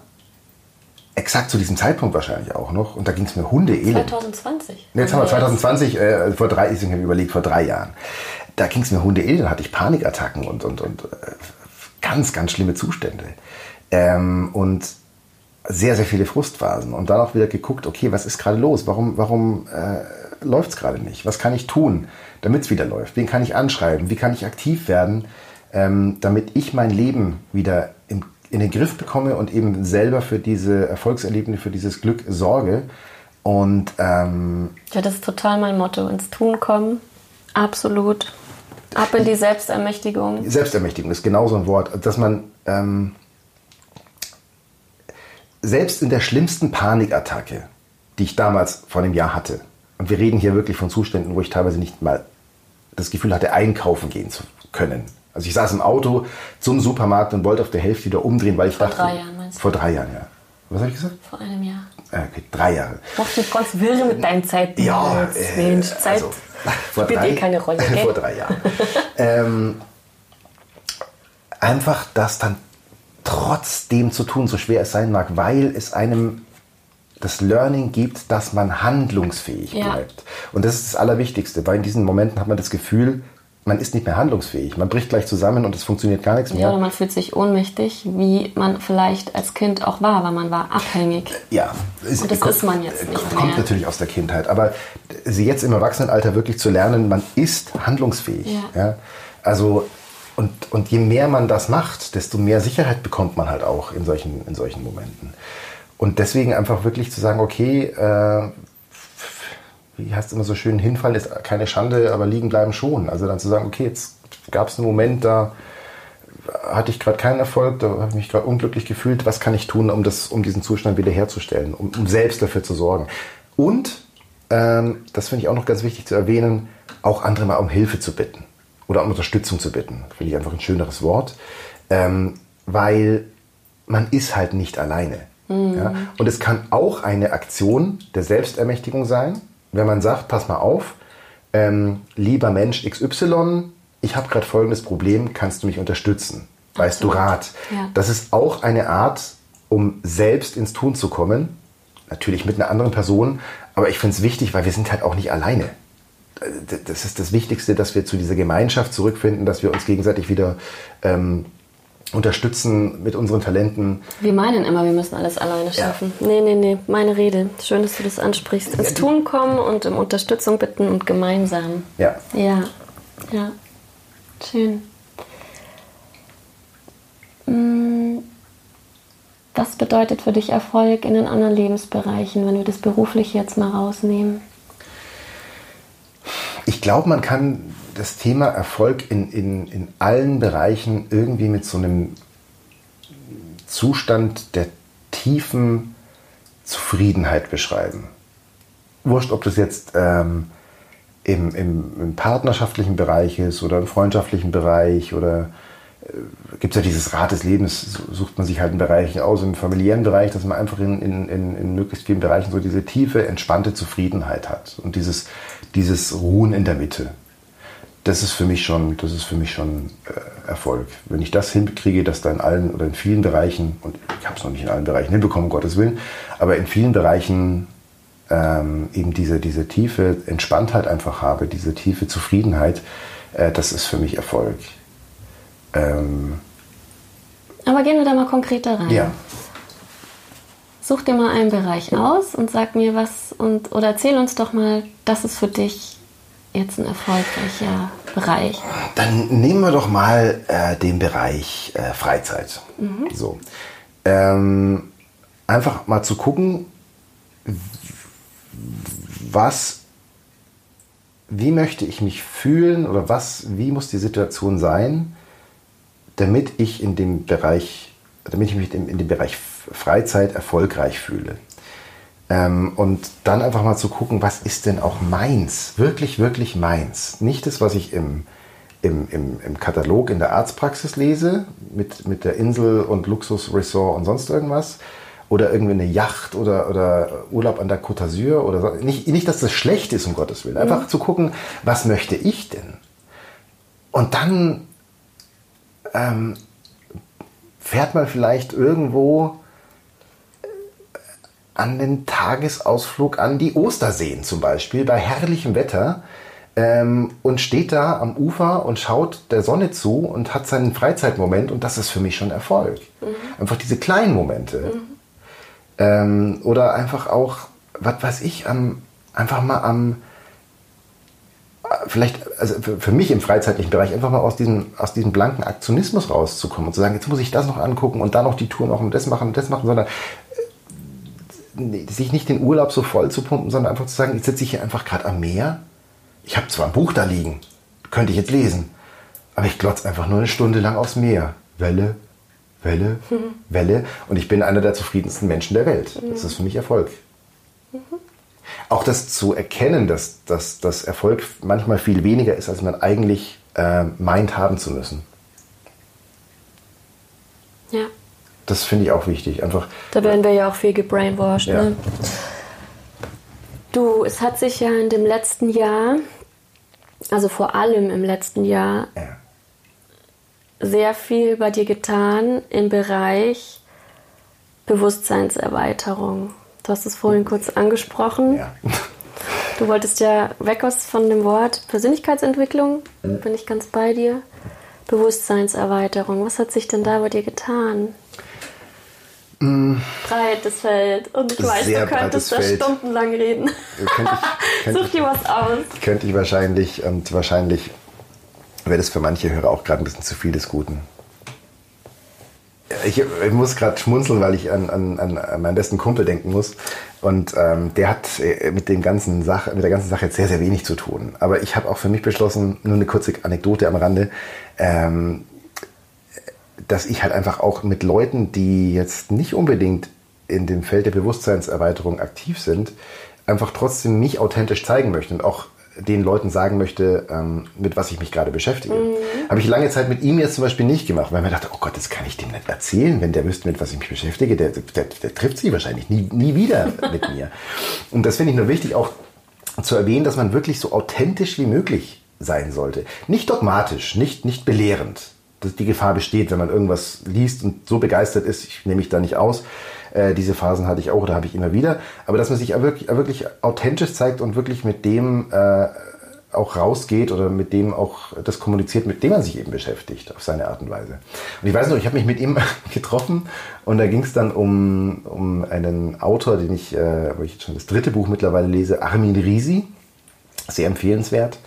exakt zu diesem Zeitpunkt wahrscheinlich auch noch, und da ging es mir Hundeelend. 2020? Ne, jetzt haben wir 2020, äh, vor drei, ich habe überlegt, vor drei Jahren. Da ging es mir Hundeelend, da hatte ich Panikattacken und, und, und äh, ganz, ganz schlimme Zustände. Ähm, und sehr, sehr viele Frustphasen. Und dann auch wieder geguckt, okay, was ist gerade los? Warum, warum äh, läuft es gerade nicht? Was kann ich tun, damit es wieder läuft? Wen kann ich anschreiben? Wie kann ich aktiv werden, ähm, damit ich mein Leben wieder im, in den Griff bekomme und eben selber für diese Erfolgserlebnisse, für dieses Glück sorge? Und ähm, ja, das ist total mein Motto. Ins Tun kommen, absolut. Ab in die Selbstermächtigung. Selbstermächtigung ist genau so ein Wort, dass man ähm, selbst in der schlimmsten Panikattacke, die ich damals vor einem Jahr hatte, und wir reden hier wirklich von Zuständen, wo ich teilweise nicht mal das Gefühl hatte, einkaufen gehen zu können. Also ich saß im Auto zum Supermarkt und wollte auf der Hälfte wieder umdrehen, weil ich vor dachte. Vor drei Jahren meinst du? Vor drei Jahren, ja. Was habe ich gesagt? Vor einem Jahr. Äh, Okay, drei Jahre. Mach dich ganz wirr mit deinen Zeiten. Ja, Jetzt, äh, Mensch, Zeit also, vor spielt drei, eh keine Rolle. Gell? vor drei Jahren. ähm, einfach das dann trotzdem zu tun, so schwer es sein mag, weil es einem das Learning gibt, dass man handlungsfähig Ja. bleibt. Und das ist das Allerwichtigste, weil in diesen Momenten hat man das Gefühl, man ist nicht mehr handlungsfähig. Man bricht gleich zusammen und es funktioniert gar nichts Ja, mehr. oder man fühlt sich ohnmächtig, wie man vielleicht als Kind auch war, weil man war abhängig. Ja, es Und das kommt- ist man jetzt nicht Kommt mehr. natürlich aus der Kindheit. Aber sie jetzt im Erwachsenenalter wirklich zu lernen, man ist handlungsfähig. Ja. Also, und, und je mehr man das macht, desto mehr Sicherheit bekommt man halt auch in solchen, in solchen Momenten. Und deswegen einfach wirklich zu sagen, okay, äh, wie heißt es immer so schön, hinfallen ist keine Schande, aber liegen bleiben schon. Also dann zu sagen, okay, jetzt gab es einen Moment, da hatte ich gerade keinen Erfolg, da habe ich mich gerade unglücklich gefühlt. Was kann ich tun, um, das, um diesen Zustand wiederherzustellen, um, um selbst dafür zu sorgen? Und, ähm, das finde ich auch noch ganz wichtig zu erwähnen, auch andere mal um Hilfe zu bitten oder um Unterstützung zu bitten. Finde ich einfach ein schöneres Wort, ähm, weil man ist halt nicht alleine. Ja? Und es kann auch eine Aktion der Selbstermächtigung sein, wenn man sagt, pass mal auf, ähm, lieber Mensch XY, ich habe gerade folgendes Problem, kannst du mich unterstützen? Weißt du Rat? Ja. Das ist auch eine Art, um selbst ins Tun zu kommen. Natürlich mit einer anderen Person, aber ich finde es wichtig, weil wir sind halt auch nicht alleine. Äh, Das ist das Wichtigste, dass wir zu dieser Gemeinschaft zurückfinden, dass wir uns gegenseitig wieder ähm, unterstützen mit unseren Talenten. Wir meinen immer, wir müssen alles alleine schaffen. Nee, nee, nee, meine Rede. Schön, dass du das ansprichst. Ins Tun kommen und um Unterstützung bitten und gemeinsam. Ja. Ja, ja. Schön. Mm, Was bedeutet für dich Erfolg in den anderen Lebensbereichen, wenn wir das beruflich jetzt mal rausnehmen? Ich glaube, man kann das Thema Erfolg in, in, in allen Bereichen irgendwie mit so einem Zustand der tiefen Zufriedenheit beschreiben. Wurscht, ob das jetzt ähm, im, im, im partnerschaftlichen Bereich ist oder im freundschaftlichen Bereich oder gibt es ja dieses Rad des Lebens, su- sucht man sich halt einen Bereich aus, im familiären Bereich, dass man einfach in, in, in, in möglichst vielen Bereichen so diese tiefe, entspannte Zufriedenheit hat und dieses, dieses Ruhen in der Mitte. Das ist für mich schon, das ist für mich schon äh, Erfolg. Wenn ich das hinkriege, dass da in allen oder in vielen Bereichen, und ich habe es noch nicht in allen Bereichen hinbekommen, um Gottes Willen, aber in vielen Bereichen ähm, eben diese, diese tiefe Entspanntheit einfach habe, diese tiefe Zufriedenheit, äh, das ist für mich Erfolg. Ähm, Aber gehen wir da mal konkreter rein. ja. Such dir mal einen Bereich aus und sag mir was und oder erzähl uns doch mal, das ist für dich jetzt ein erfolgreicher Bereich. Dann nehmen wir doch mal äh, den Bereich äh, Freizeit. So. Ähm, einfach mal zu gucken, was, wie möchte ich mich fühlen oder was, wie muss die Situation sein, damit ich in dem Bereich, damit ich mich in, in dem Bereich Freizeit erfolgreich fühle. Ähm, und dann einfach mal zu gucken, was ist denn auch meins, wirklich, wirklich meins. Nicht das, was ich im, im, im, im Katalog in der Arztpraxis lese, mit, mit der Insel und Luxusresort und sonst irgendwas. Oder irgendwie eine Yacht oder, oder Urlaub an der Côte d'Azur. Oder so. nicht, nicht, dass das schlecht ist, um Gottes Willen. Einfach zu gucken, was möchte ich denn? Und dann ähm, fährt man vielleicht irgendwo an den Tagesausflug an die Osterseen zum Beispiel bei herrlichem Wetter ähm, und steht da am Ufer und schaut der Sonne zu und hat seinen Freizeitmoment und das ist für mich schon Erfolg. Einfach diese kleinen Momente. Ähm, oder einfach auch, was weiß ich, am, einfach mal am, vielleicht, also für, mich im freizeitlichen Bereich, einfach mal aus diesem, aus diesem blanken Aktionismus rauszukommen und zu sagen, jetzt muss ich das noch angucken und da noch die Tour machen und das machen und das machen, sondern sich nicht den Urlaub so voll zu pumpen, sondern einfach zu sagen, jetzt sitze ich hier einfach gerade am Meer. Ich habe zwar ein Buch da liegen, könnte ich jetzt lesen, Aber ich glotze einfach nur eine Stunde lang aufs Meer. Welle, Welle, mhm. Welle. Und ich bin einer der zufriedensten Menschen der Welt. Mhm. Das ist für mich Erfolg. Mhm. Auch das zu erkennen, dass, dass, dass Erfolg manchmal viel weniger ist, als man eigentlich äh, meint haben zu müssen. Ja. Das finde ich auch wichtig. Einfach, da werden wir ja auch viel gebrainwashed. Ja. Ne? Du, es hat sich ja in dem letzten Jahr, also vor allem im letzten Jahr, ja. sehr viel bei dir getan im Bereich Bewusstseinserweiterung. Du hast es vorhin kurz angesprochen. Ja. Du wolltest ja weg aus von dem Wort Persönlichkeitsentwicklung, bin ich ganz bei dir. Bewusstseinserweiterung, was hat sich denn da bei dir getan? Mm. Breites Feld. Und ich weiß, du könntest da stundenlang reden. Könnte ich, könnte Such dir was aus. Könnte ich wahrscheinlich und wahrscheinlich wäre das für manche Hörer auch gerade ein bisschen zu viel des Guten. Ich, ich muss gerade schmunzeln, weil ich an, an, an meinen besten Kumpel denken muss. Und ähm, der hat äh, mit, dem ganzen Sache, mit der ganzen Sache jetzt sehr, sehr wenig zu tun. Aber ich habe auch für mich beschlossen, nur eine kurze Anekdote am Rande, ähm, dass ich halt einfach auch mit Leuten, die jetzt nicht unbedingt in dem Feld der Bewusstseinserweiterung aktiv sind, einfach trotzdem mich authentisch zeigen möchte und auch den Leuten sagen möchte, ähm, mit was ich mich gerade beschäftige. Mhm. Habe ich lange Zeit mit ihm jetzt zum Beispiel nicht gemacht, weil man dachte, oh Gott, das kann ich dem nicht erzählen. Wenn der wüsste, mit was ich mich beschäftige, der, der, der trifft sie wahrscheinlich nie, nie wieder mit mir. Und das finde ich nur wichtig, auch zu erwähnen, dass man wirklich so authentisch wie möglich sein sollte. Nicht dogmatisch, nicht, nicht belehrend. Die Gefahr besteht, wenn man irgendwas liest und so begeistert ist, ich nehme mich da nicht aus, äh, diese Phasen hatte ich auch oder habe ich immer wieder. Aber dass man sich wirklich, wirklich authentisch zeigt und wirklich mit dem äh, auch rausgeht oder mit dem auch das kommuniziert, mit dem man sich eben beschäftigt, auf seine Art und Weise. Und ich weiß noch, ich habe mich mit ihm getroffen und da ging es dann um, um einen Autor, den ich, äh, wo ich jetzt schon das dritte Buch mittlerweile lese, Armin Risi, sehr empfehlenswert.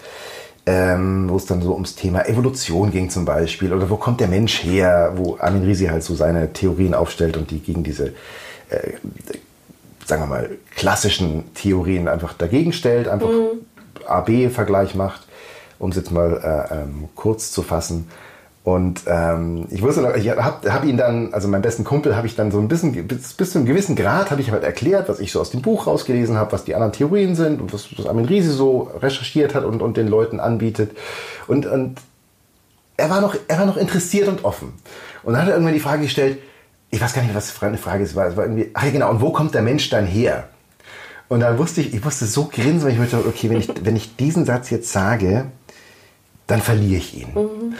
Ähm, wo es dann so ums Thema Evolution ging zum Beispiel oder wo kommt der Mensch her, wo Armin Risi halt so seine Theorien aufstellt und die gegen diese, äh, sagen wir mal, klassischen Theorien einfach dagegen stellt, einfach mhm. A-B-Vergleich macht, um es jetzt mal äh, ähm, kurz zu fassen. Und ähm, ich wusste noch, ich habe hab ihn dann, also meinen besten Kumpel, habe ich dann so ein bisschen, bis, bis zu einem gewissen Grad, habe ich halt erklärt, was ich so aus dem Buch rausgelesen habe, was die anderen Theorien sind und was, was Armin Riese so recherchiert hat und, und den Leuten anbietet. Und, und er, war noch, er war noch interessiert und offen. Und dann hat er irgendwann die Frage gestellt, ich weiß gar nicht, was eine Frage es war. Es war irgendwie, ach ja genau, und wo kommt der Mensch dann her? Und dann wusste ich, ich musste so grinsen, weil ich mir dachte, okay, wenn ich, wenn ich diesen Satz jetzt sage, dann verliere ich ihn. Mhm.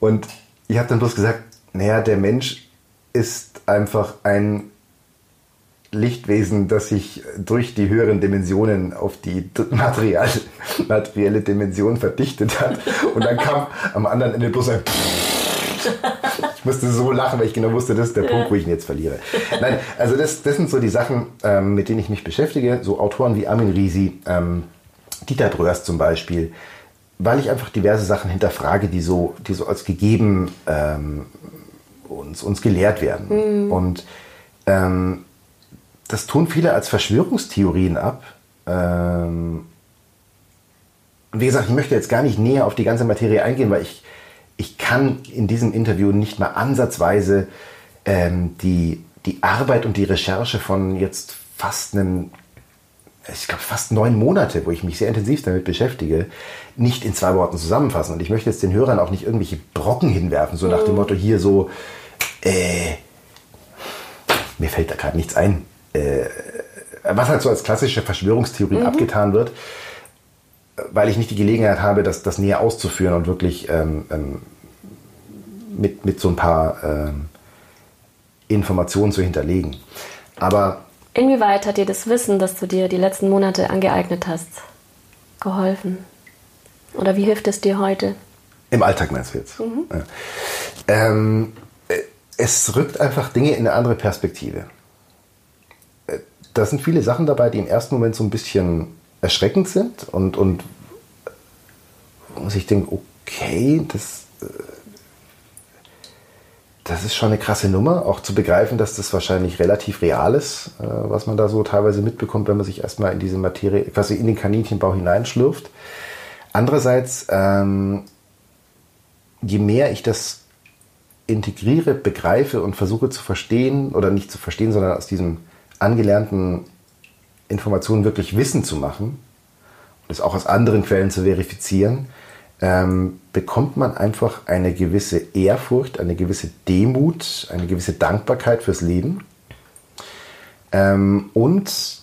Und ich habe dann bloß gesagt, naja, der Mensch ist einfach ein Lichtwesen, das sich durch die höheren Dimensionen auf die Material, materielle Dimension verdichtet hat. Und dann kam am anderen Ende bloß ein Ich musste so lachen, weil ich genau wusste, das ist der Punkt, wo ich ihn jetzt verliere. Nein, also das, das sind so die Sachen, ähm, mit denen ich mich beschäftige. So Autoren wie Armin Risi, ähm, Dieter Bröers zum Beispiel, weil ich einfach diverse Sachen hinterfrage, die so, die so als gegeben ähm, uns, uns gelehrt werden. Mhm. Und ähm, das tun viele als Verschwörungstheorien ab. Ähm, wie gesagt, ich möchte jetzt gar nicht näher auf die ganze Materie eingehen, weil ich, ich kann in diesem Interview nicht mal ansatzweise ähm, die, die Arbeit und die Recherche von jetzt fast einem ich glaube, fast neun Monate, wo ich mich sehr intensiv damit beschäftige, nicht in zwei Worten zusammenfassen. Und ich möchte jetzt den Hörern auch nicht irgendwelche Brocken hinwerfen, so nach dem mhm. Motto hier so, äh, mir fällt da gerade nichts ein. Äh, was halt so als klassische Verschwörungstheorie mhm. abgetan wird, weil ich nicht die Gelegenheit habe, das, das näher auszuführen und wirklich ähm, ähm, mit, mit so ein paar ähm, Informationen zu hinterlegen. Aber Inwieweit hat dir das Wissen, das du dir die letzten Monate angeeignet hast, geholfen? Oder wie hilft es dir heute? Im Alltag meinst du jetzt? Mhm. Ja. Ähm, äh, es rückt einfach Dinge in eine andere Perspektive. Äh, da sind viele Sachen dabei, die im ersten Moment so ein bisschen erschreckend sind und, und wo ich denke, okay, das äh, das ist schon eine krasse Nummer, auch zu begreifen, dass das wahrscheinlich relativ real ist, äh, was man da so teilweise mitbekommt, wenn man sich erstmal in diese Materie, quasi in den Kaninchenbau hineinschlürft. Andererseits ähm, je mehr ich das integriere, begreife und versuche zu verstehen, oder nicht zu verstehen, sondern aus diesen angelernten Informationen wirklich Wissen zu machen, und es auch aus anderen Quellen zu verifizieren, ähm, bekommt man einfach eine gewisse Ehrfurcht, eine gewisse Demut, eine gewisse Dankbarkeit fürs Leben. Ähm, und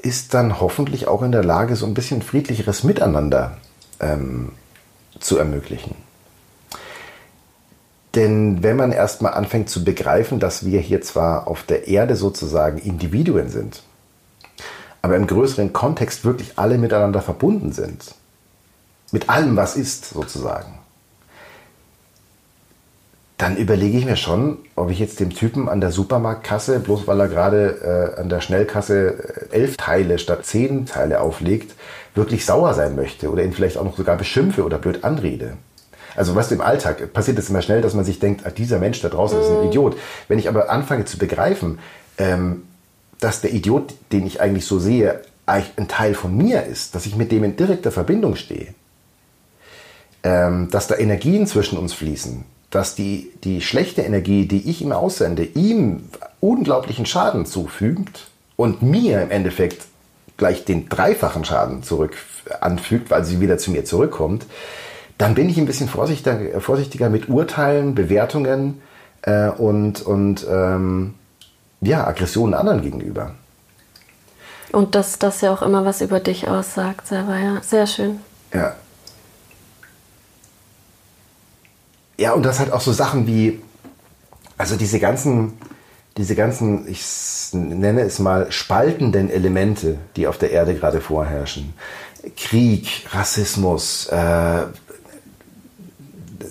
ist dann hoffentlich auch in der Lage, so ein bisschen friedlicheres Miteinander ähm, zu ermöglichen. Denn wenn man erstmal anfängt zu begreifen, dass wir hier zwar auf der Erde sozusagen Individuen sind, aber im größeren Kontext wirklich alle miteinander verbunden sind, mit allem, was ist sozusagen, dann überlege ich mir schon, ob ich jetzt dem Typen an der Supermarktkasse, bloß weil er gerade äh, an der Schnellkasse äh, elf Teile statt zehn Teile auflegt, wirklich sauer sein möchte oder ihn vielleicht auch noch sogar beschimpfe oder blöd anrede. Also was im Alltag passiert es immer schnell, dass man sich denkt, ah, dieser Mensch da draußen ist ein mhm. Idiot. Wenn ich aber anfange zu begreifen, ähm, dass der Idiot, den ich eigentlich so sehe, ein Teil von mir ist, dass ich mit dem in direkter Verbindung stehe, ähm, dass da Energien zwischen uns fließen, dass die, die schlechte Energie, die ich ihm aussende, ihm unglaublichen Schaden zufügt und mir im Endeffekt gleich den dreifachen Schaden zurück anfügt, weil sie wieder zu mir zurückkommt, dann bin ich ein bisschen vorsichtiger, vorsichtiger mit Urteilen, Bewertungen äh, und, und ähm, ja, Aggressionen anderen gegenüber. Und dass das ja auch immer was über dich aussagt, selber, ja. Sehr schön. Ja. Ja, und das hat auch so Sachen wie, also diese ganzen, diese ganzen, ich nenne es mal, spaltenden Elemente, die auf der Erde gerade vorherrschen. Krieg, Rassismus, äh,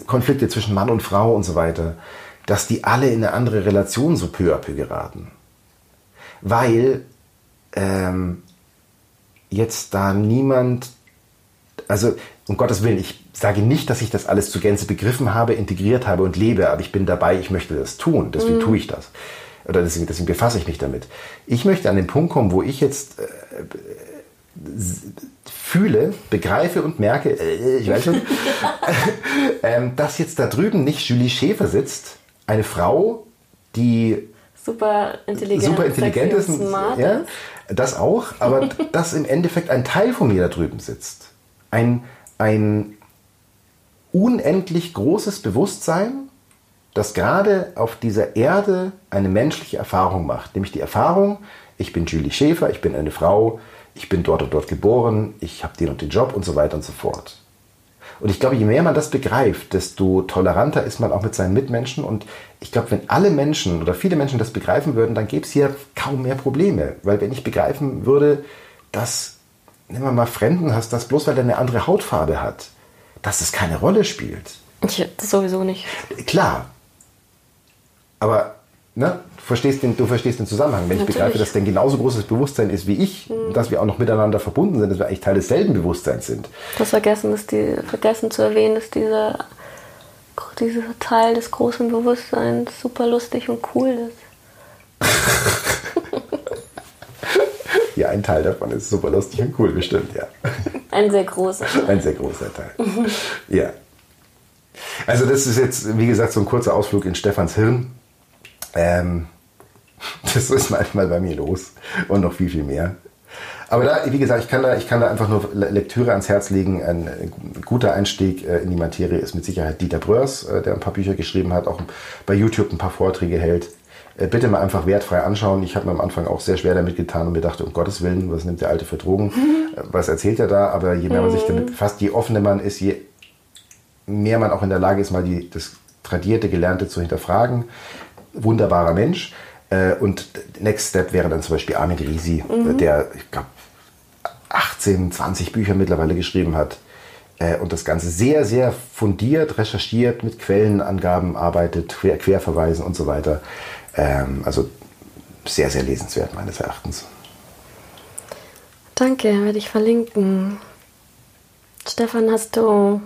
Konflikte zwischen Mann und Frau und so weiter, dass die alle in eine andere Relation so peu à peu geraten. Weil ähm, jetzt da niemand, also um Gottes Willen, ich sage nicht, dass ich das alles zur Gänze begriffen habe, integriert habe und lebe, aber ich bin dabei, ich möchte das tun, deswegen mhm. tue ich das. Oder deswegen, deswegen befasse ich mich damit. Ich möchte an den Punkt kommen, wo ich jetzt äh, fühle, begreife und merke, äh, ich weiß schon, äh, dass jetzt da drüben nicht Julie Schäfer sitzt, eine Frau, die super intelligent, super intelligent ist, smart ja, das auch, aber dass im Endeffekt ein Teil von mir da drüben sitzt. Ein, ein unendlich großes Bewusstsein, das gerade auf dieser Erde eine menschliche Erfahrung macht. Nämlich die Erfahrung, ich bin Julie Schäfer, ich bin eine Frau, ich bin dort und dort geboren, ich habe den und den Job und so weiter und so fort. Und ich glaube, je mehr man das begreift, desto toleranter ist man auch mit seinen Mitmenschen. Und ich glaube, wenn alle Menschen oder viele Menschen das begreifen würden, dann gäbe es hier kaum mehr Probleme. Weil wenn ich begreifen würde, dass, nehmen wir mal Fremden hast, dass bloß weil er eine andere Hautfarbe hat, dass es keine Rolle spielt. Ja, das sowieso nicht. Klar. Aber ne, du, verstehst den, du verstehst den Zusammenhang. Wenn Natürlich. ich begreife, dass dein genauso großes Bewusstsein ist wie ich, mhm. dass wir auch noch miteinander verbunden sind, dass wir eigentlich Teil desselben Bewusstseins sind. Du hast vergessen, dass die, vergessen zu erwähnen, dass dieser, dieser Teil des großen Bewusstseins super lustig und cool ist. ja, ein Teil davon ist super lustig und cool, bestimmt, ja. Ein sehr großer Teil. Ein sehr großer Teil. ja. Also das ist jetzt, wie gesagt, so ein kurzer Ausflug in Stefans Hirn. Ähm, das ist manchmal bei mir los und noch viel, viel mehr. Aber da, wie gesagt, ich kann da, ich kann da einfach nur Lektüre ans Herz legen. Ein, guter Einstieg äh, in die Materie ist mit Sicherheit Dieter Bröers, äh, der ein paar Bücher geschrieben hat, auch bei YouTube ein paar Vorträge hält. Äh, bitte mal einfach wertfrei anschauen. Ich habe mir am Anfang auch sehr schwer damit getan und mir dachte, um Gottes Willen, was nimmt der Alte für Drogen? Mhm. Was erzählt er da? Aber je mehr man sich damit mhm. befasst, je offener man ist, je mehr man auch in der Lage ist, mal die, das Tradierte, Gelernte zu hinterfragen, wunderbarer Mensch. Äh, und Next Step wäre dann zum Beispiel Armin Risi, mhm. der, ich glaube, 18, 20 Bücher mittlerweile geschrieben hat äh, und das Ganze sehr, sehr fundiert, recherchiert, mit Quellenangaben arbeitet, Quer Querverweisen und so weiter. Ähm, also sehr, sehr lesenswert meines Erachtens. Danke, werde ich verlinken. Stefan, hast du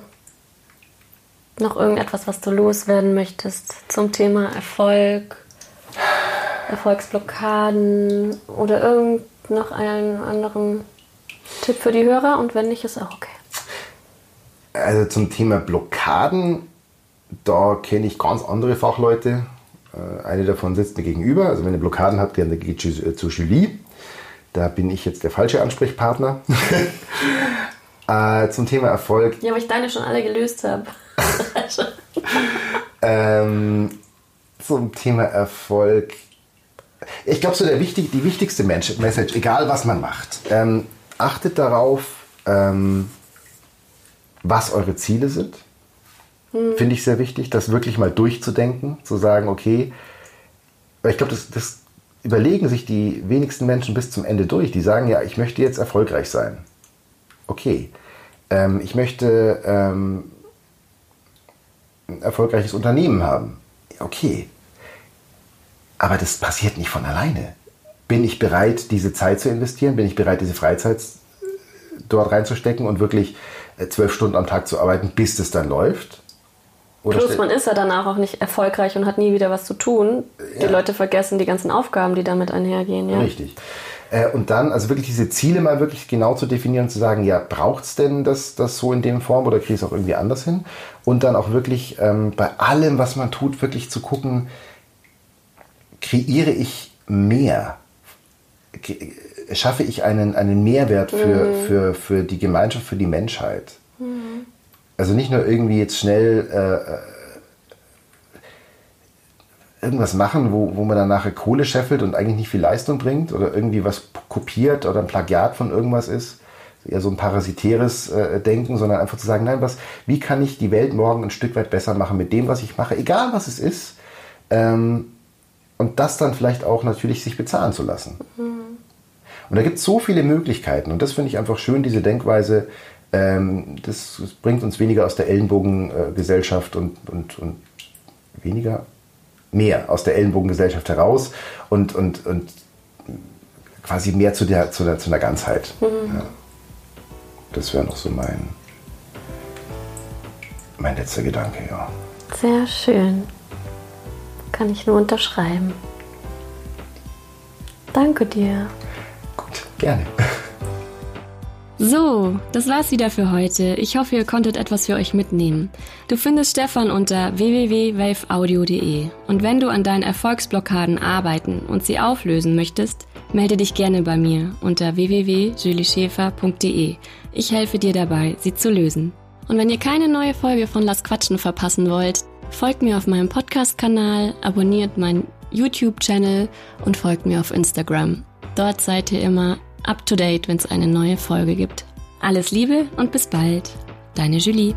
noch irgendetwas, was du loswerden möchtest zum Thema Erfolg, Erfolgsblockaden oder irgend noch einen anderen Tipp für die Hörer? Und wenn nicht, ist auch okay. Also zum Thema Blockaden, da kenne ich ganz andere Fachleute. Äh, eine davon sitzt mir gegenüber. Also wenn ihr Blockaden habt, gerne geht äh, zu Julie. Da bin ich jetzt der falsche Ansprechpartner. äh, zum Thema Erfolg. Ja, weil ich deine schon alle gelöst habe. ähm, zum Thema Erfolg. Ich glaube, so der wichtig, die wichtigste Message, egal was man macht, ähm, achtet darauf, ähm, was eure Ziele sind. Hm. Finde ich sehr wichtig, das wirklich mal durchzudenken, zu sagen, okay, ich glaube, das, das überlegen sich die wenigsten Menschen bis zum Ende durch. Die sagen ja, ich möchte jetzt erfolgreich sein. Okay. Ähm, ich möchte ähm, ein erfolgreiches Unternehmen haben. Okay. Aber das passiert nicht von alleine. Bin ich bereit, diese Zeit zu investieren? Bin ich bereit, diese Freizeit dort reinzustecken und wirklich äh, zwölf Stunden am Tag zu arbeiten, bis das dann läuft? Oder Plus, man ist ja danach auch nicht erfolgreich und hat nie wieder was zu tun. Die ja. Leute vergessen die ganzen Aufgaben, die damit einhergehen. Ja. Richtig. Äh, und dann, also wirklich diese Ziele mal wirklich genau zu definieren und zu sagen, ja, braucht es denn das, das so in dem Form oder kriege ich es auch irgendwie anders hin? Und dann auch wirklich ähm, bei allem, was man tut, wirklich zu gucken, kreiere ich mehr? Schaffe ich einen, einen Mehrwert für, mhm. für, für die Gemeinschaft, für die Menschheit? Mhm. Also nicht nur irgendwie jetzt schnell äh, äh, irgendwas machen, wo, wo man dann nachher Kohle scheffelt und eigentlich nicht viel Leistung bringt oder irgendwie was kopiert oder ein Plagiat von irgendwas ist. Eher so ein parasitäres äh, Denken, sondern einfach zu sagen, nein, was, wie kann ich die Welt morgen ein Stück weit besser machen mit dem, was ich mache, egal was es ist. Ähm, und das dann vielleicht auch natürlich sich bezahlen zu lassen. Mhm. Und da gibt es so viele Möglichkeiten und das finde ich einfach schön, diese Denkweise, ähm, das, das, bringt uns weniger aus der Ellenbogengesellschaft und, und, und weniger, mehr aus der Ellenbogengesellschaft heraus und, und, und quasi mehr zu, der, zu, der, zu einer Ganzheit. Mhm. Ja. Das wäre noch so mein, mein letzter Gedanke, ja. Sehr schön. Kann ich nur unterschreiben. Danke dir. Gut, gerne. So, das war's wieder für heute. Ich hoffe, ihr konntet etwas für euch mitnehmen. Du findest Stefan unter www.waveaudio.de. Und wenn du an deinen Erfolgsblockaden arbeiten und sie auflösen möchtest, melde dich gerne bei mir unter www.julieschäfer.de. Ich helfe dir dabei, sie zu lösen. Und wenn ihr keine neue Folge von Lass Quatschen verpassen wollt, folgt mir auf meinem Podcast-Kanal, abonniert meinen YouTube-Channel und folgt mir auf Instagram. Dort seid ihr immer up to date, wenn es eine neue Folge gibt. Alles Liebe und bis bald. Deine Julie.